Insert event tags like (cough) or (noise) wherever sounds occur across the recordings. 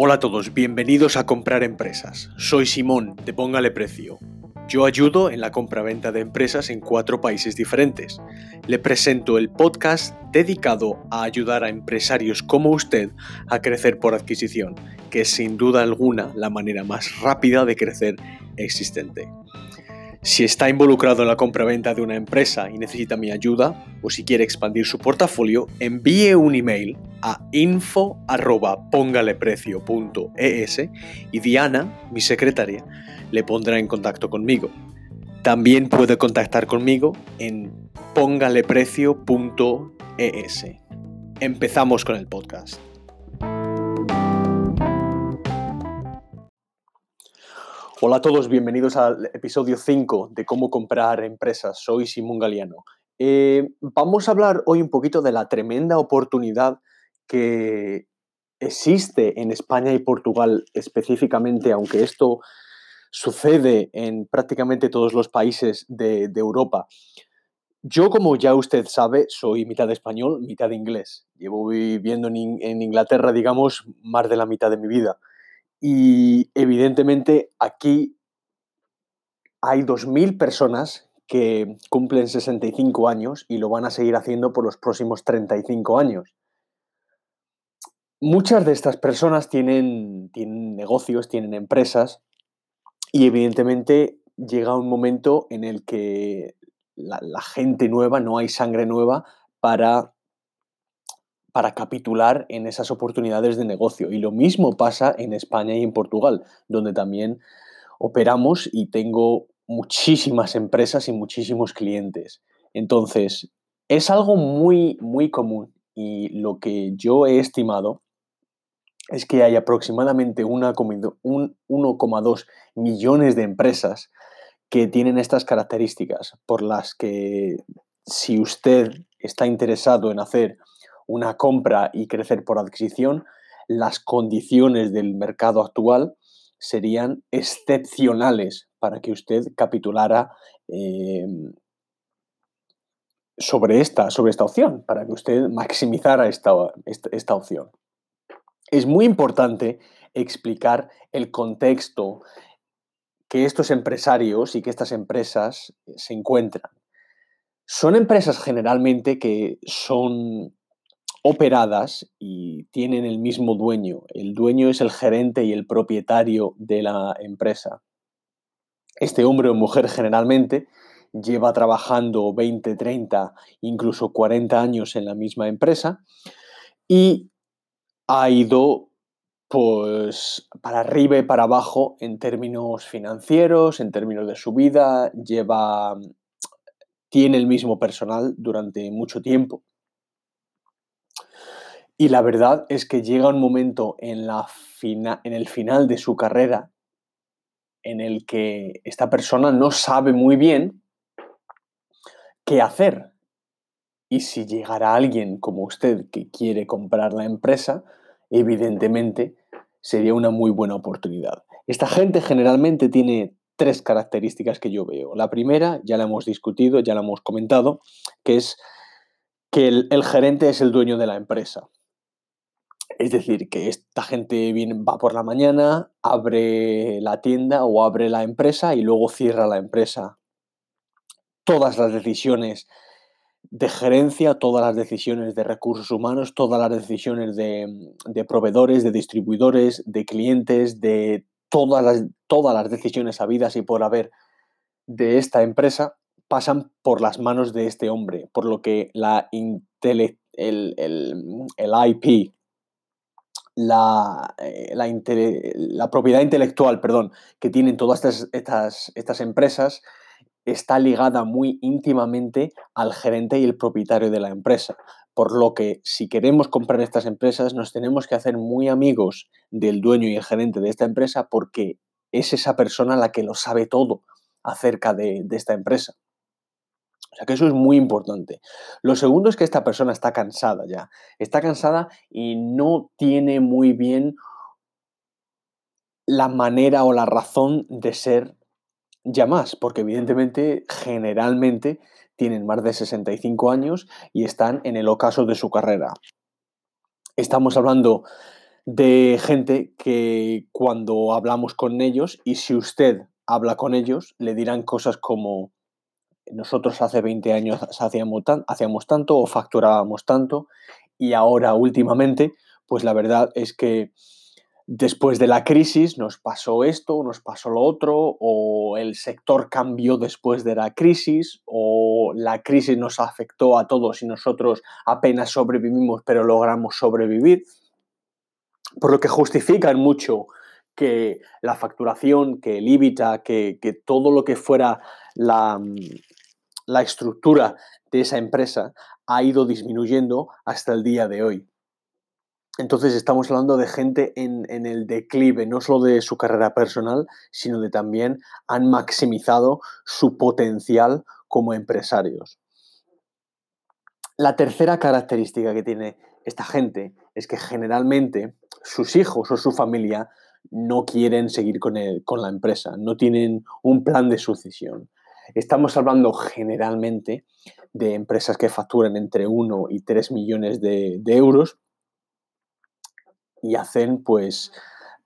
Hola a todos, bienvenidos a Comprar Empresas. Soy Simón de Póngale Precio. Yo ayudo en la compra-venta de empresas en cuatro países diferentes. Le presento el podcast dedicado a ayudar a empresarios como usted a crecer por adquisición, que es sin duda alguna la manera más rápida de crecer existente. Si está involucrado en la compra-venta de una empresa y necesita mi ayuda, o si quiere expandir su portafolio, envíe un email a info.pongaleprecio.es y Diana, mi secretaria, le pondrá en contacto conmigo. También puede contactar conmigo en pongaleprecio.es. Empezamos con el podcast. Hola a todos, bienvenidos al episodio 5 de cómo comprar empresas. Soy Simón Galeano. Eh, vamos a hablar hoy un poquito de la tremenda oportunidad que existe en España y Portugal específicamente, aunque esto sucede en prácticamente todos los países de, Europa. Yo, como ya usted sabe, soy mitad español, mitad inglés. Llevo viviendo en Inglaterra, digamos, más de la mitad de mi vida. Y evidentemente aquí hay 2.000 personas que cumplen 65 años y lo van a seguir haciendo por los próximos 35 años. Muchas de estas personas tienen, tienen negocios, tienen empresas y evidentemente llega un momento en el que la, la gente nueva, no hay sangre nueva para para capitular en esas oportunidades de negocio. Y lo mismo pasa en España y en Portugal, donde también operamos y tengo muchísimas empresas y muchísimos clientes. Entonces, es algo muy, muy común y lo que yo he estimado es que hay aproximadamente 1,2 millones de empresas que tienen estas características por las que si usted está interesado en hacer una compra y crecer por adquisición, las condiciones del mercado actual serían excepcionales para que usted capitulara em, sobre, esta, sobre esta opción, para que usted maximizara esta, esta opción. Es muy importante explicar el contexto que estos empresarios y que estas empresas se encuentran. Son empresas generalmente que son operadas y tienen el mismo dueño. El dueño es el gerente y el propietario de la empresa. Este hombre o mujer generalmente lleva trabajando 20, 30, incluso 40 años en la misma empresa y ha ido pues para arriba y para abajo en términos financieros, en términos de su vida, lleva tiene el mismo personal durante mucho tiempo. Y la verdad es que llega un momento en, la en el final de su carrera en el que esta persona no sabe muy bien qué hacer. Y si llegara alguien como usted que quiere comprar la empresa, evidentemente sería una muy buena oportunidad. Esta gente generalmente tiene tres características que yo veo. La primera, ya la hemos discutido, ya la hemos comentado, que es que el gerente es el dueño de la empresa. Es decir, que esta gente va por la mañana, abre la tienda o abre la empresa y luego cierra la empresa. Todas las decisiones de gerencia, todas las decisiones de recursos humanos, todas las decisiones de, proveedores, de distribuidores, de clientes, de todas las, todas las decisiones habidas y por haber de esta empresa pasan por las manos de este hombre, por lo que la el IP, eh, la, propiedad intelectual perdón, que tienen todas estas, estas, empresas está ligada muy íntimamente al gerente y el propietario de la empresa. Por lo que si queremos comprar estas empresas nos tenemos que hacer muy amigos del dueño y el gerente de esta empresa porque es esa persona la que lo sabe todo acerca de esta empresa. Sea que eso es muy importante. Lo segundo es que esta persona está cansada ya. Está cansada y no tiene muy bien la manera o la razón de ser ya más, porque evidentemente generalmente tienen más de 65 años y están en el ocaso de su carrera. Estamos hablando de gente que cuando hablamos con ellos y si usted habla con ellos, le dirán cosas como nosotros hace 20 años hacíamos, tanto o facturábamos tanto y ahora últimamente, pues la verdad es que después de la crisis nos pasó esto, nos pasó lo otro, o el sector cambió después de la crisis, o la crisis nos afectó a todos y nosotros apenas sobrevivimos, pero logramos sobrevivir. Por lo que justifican mucho que la facturación, que el IBITA, que, que todo lo que fuera la, la estructura de esa empresa ha ido disminuyendo hasta el día de hoy. Entonces estamos hablando de gente en, el declive, no solo de su carrera personal, sino de también han maximizado su potencial como empresarios. La tercera característica que tiene esta gente es que generalmente sus hijos o su familia no quieren seguir con, con la empresa, no tienen un plan de sucesión. Estamos hablando generalmente de empresas que facturan entre 1 y 3 millones de euros y hacen pues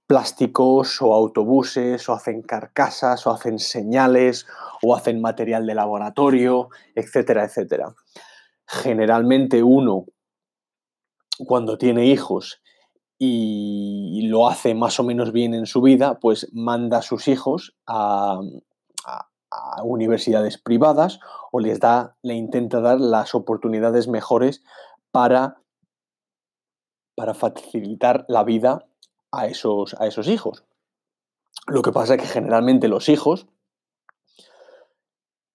plásticos o autobuses o hacen carcasas o hacen señales o hacen material de laboratorio, etcétera, etcétera. Generalmente uno cuando tiene hijos y lo hace más o menos bien en su vida, pues manda a sus hijos a, a universidades privadas o les da, le intenta dar las oportunidades mejores para para facilitar la vida a esos, a esos hijos. Lo que pasa es que generalmente los hijos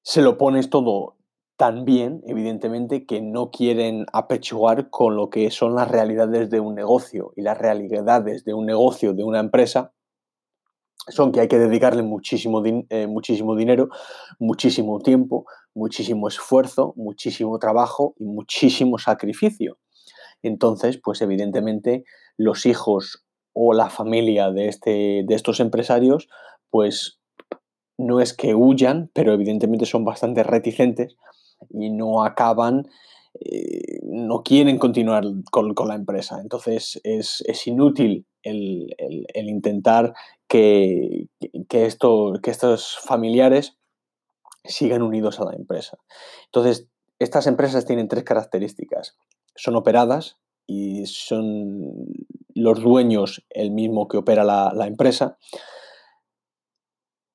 se lo pones todo tan bien, evidentemente, que no quieren apechugar con lo que son las realidades de un negocio. Y las realidades de un negocio, de una empresa, son que hay que dedicarle muchísimo, eh, muchísimo dinero, muchísimo tiempo, muchísimo esfuerzo, muchísimo trabajo y muchísimo sacrificio. Entonces, pues evidentemente los hijos o la familia de, este, de estos empresarios, pues no es que huyan, pero evidentemente son bastante reticentes y no acaban, eh, no quieren continuar con, la empresa. Entonces es, inútil el, intentar que, que, esto, que estos familiares sigan unidos a la empresa. Entonces, estas empresas tienen tres características son operadas y son los dueños el mismo que opera la, empresa.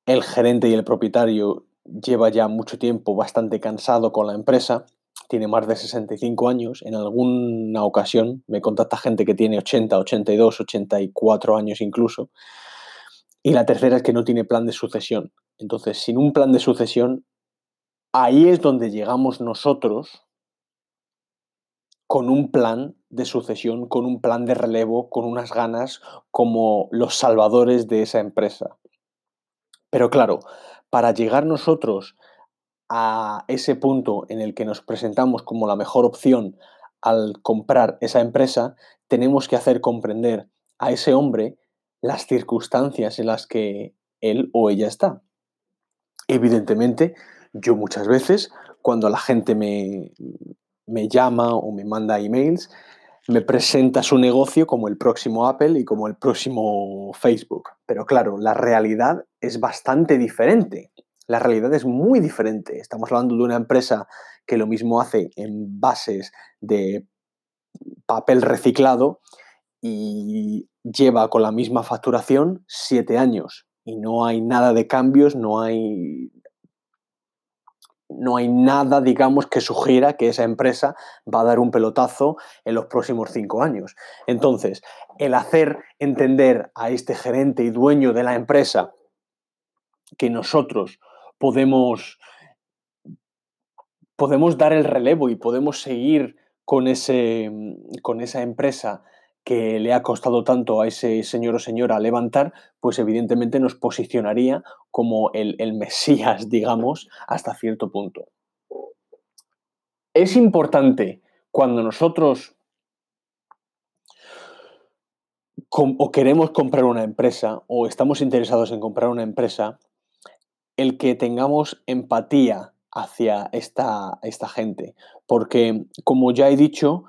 El gerente y el propietario lleva ya mucho tiempo bastante cansado con la empresa, tiene más de 65 años. En alguna ocasión me contacta gente que tiene 80, 82, 84 años incluso. Y la tercera es que no tiene plan de sucesión. Entonces, sin un plan de sucesión, ahí es donde llegamos nosotros con un plan de sucesión, con un plan de relevo, con unas ganas como los salvadores de esa empresa. Pero claro, para llegar nosotros a ese punto en el que nos presentamos como la mejor opción al comprar esa empresa, tenemos que hacer comprender a ese hombre las circunstancias en las que él o ella está. Evidentemente, yo muchas veces, cuando la gente me, me llama o me manda emails, me presenta su negocio como el próximo Apple y como el próximo Facebook. Pero claro, la realidad es bastante diferente. La realidad es muy diferente. Estamos hablando de una empresa que lo mismo hace en bases de papel reciclado y lleva con la misma facturación siete años. Y no hay nada de cambios, no hay no hay nada, digamos, que sugiera que esa empresa va a dar un pelotazo en los próximos cinco años. Entonces, el hacer entender a este gerente y dueño de la empresa que nosotros podemos, podemos dar el relevo y podemos seguir con, ese, con esa empresa que le ha costado tanto a ese señor o señora levantar, pues evidentemente nos posicionaría como el, (laughs) Mesías, digamos, hasta cierto punto. Es importante cuando nosotros o queremos comprar una empresa o estamos interesados en comprar una empresa, el que tengamos empatía hacia esta, esta gente. Porque, como ya he dicho,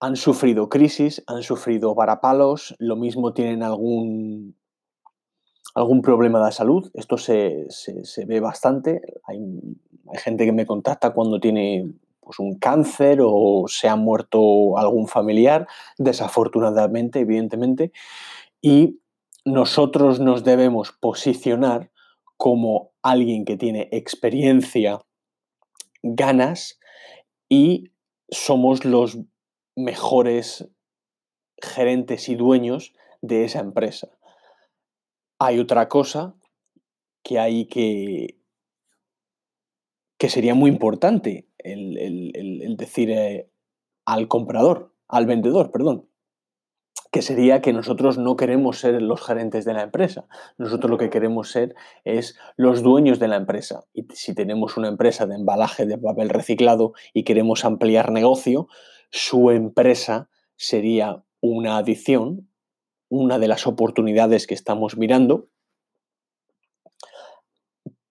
han sufrido crisis, han sufrido varapalos, lo mismo tienen algún, algún problema de salud. Esto se, ve bastante. Hay, gente que me contacta cuando tiene pues, un cáncer o se ha muerto algún familiar, desafortunadamente, evidentemente. Y nosotros nos debemos posicionar como alguien que tiene experiencia, ganas y somos los mejores gerentes y dueños de esa empresa. Hay otra cosa que hay que, que sería muy importante el, decir eh, al comprador, al vendedor, perdón que sería que nosotros no queremos ser los gerentes de la empresa. Nosotros lo que queremos ser es los dueños de la empresa. Y si tenemos una empresa de embalaje de papel reciclado y queremos ampliar negocio, su empresa sería una adición, una de las oportunidades que estamos mirando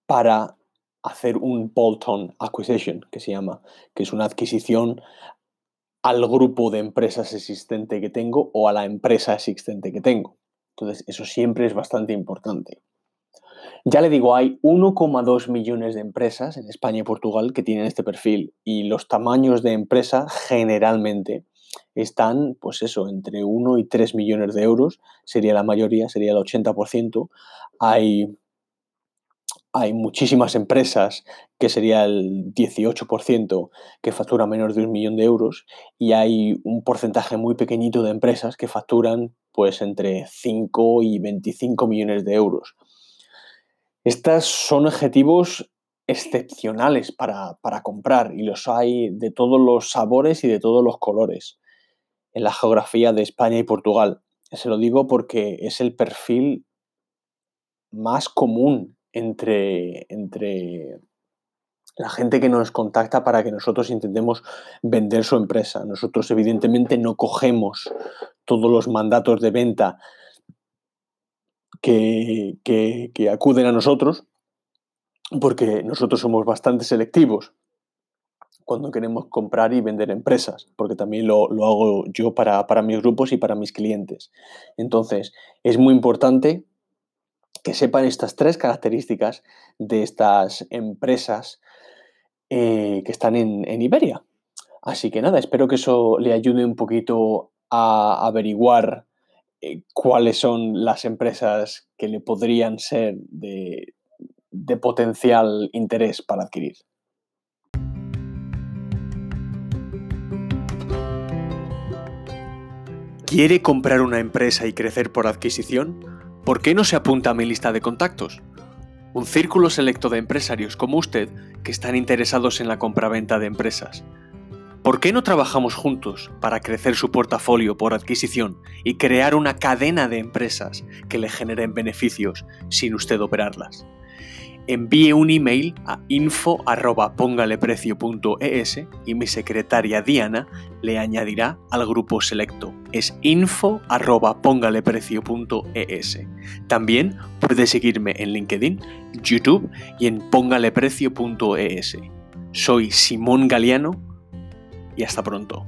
para hacer un bolt-on acquisition, que se llama, que es una adquisición al grupo de empresas existente que tengo o a la empresa existente que tengo. Entonces, eso siempre es bastante importante. Ya le digo, hay 1,2 millones de empresas en España y Portugal que tienen este perfil y los tamaños de empresa generalmente están, pues eso, entre 1 y 3 millones de euros, sería la mayoría, sería el 80%. Hay hay muchísimas empresas, que sería el 18%, que facturan menos de un millón de euros, y hay un porcentaje muy pequeñito de empresas que facturan pues entre 5 y 25 millones de euros. Estos son objetivos excepcionales para, para comprar y los hay de todos los sabores y de todos los colores en la geografía de España y Portugal. Se lo digo porque es el perfil más común entre, entre la gente que nos contacta para que nosotros intentemos vender su empresa. Nosotros evidentemente no cogemos todos los mandatos de venta que, que, acuden a nosotros, porque nosotros somos bastante selectivos cuando queremos comprar y vender empresas, porque también lo, lo hago yo para, para mis grupos y para mis clientes. Entonces, es muy importante que sepan estas tres características de estas empresas eh, que están en, Iberia. Así que nada, espero que eso le ayude un poquito a averiguar eh, cuáles son las empresas que le podrían ser de, de potencial interés para adquirir. ¿Quiere comprar una empresa y crecer por adquisición? ¿Por qué no se apunta a mi lista de contactos? Un círculo selecto de empresarios como usted que están interesados en la compraventa de empresas. ¿Por qué no trabajamos juntos para crecer su portafolio por adquisición y crear una cadena de empresas que le generen beneficios sin usted operarlas? envíe un email a info.pongaleprecio.es y mi secretaria Diana le añadirá al grupo selecto. Es info.pongaleprecio.es. También puede seguirme en LinkedIn, YouTube y en pongaleprecio.es. Soy Simón Galeano y hasta pronto.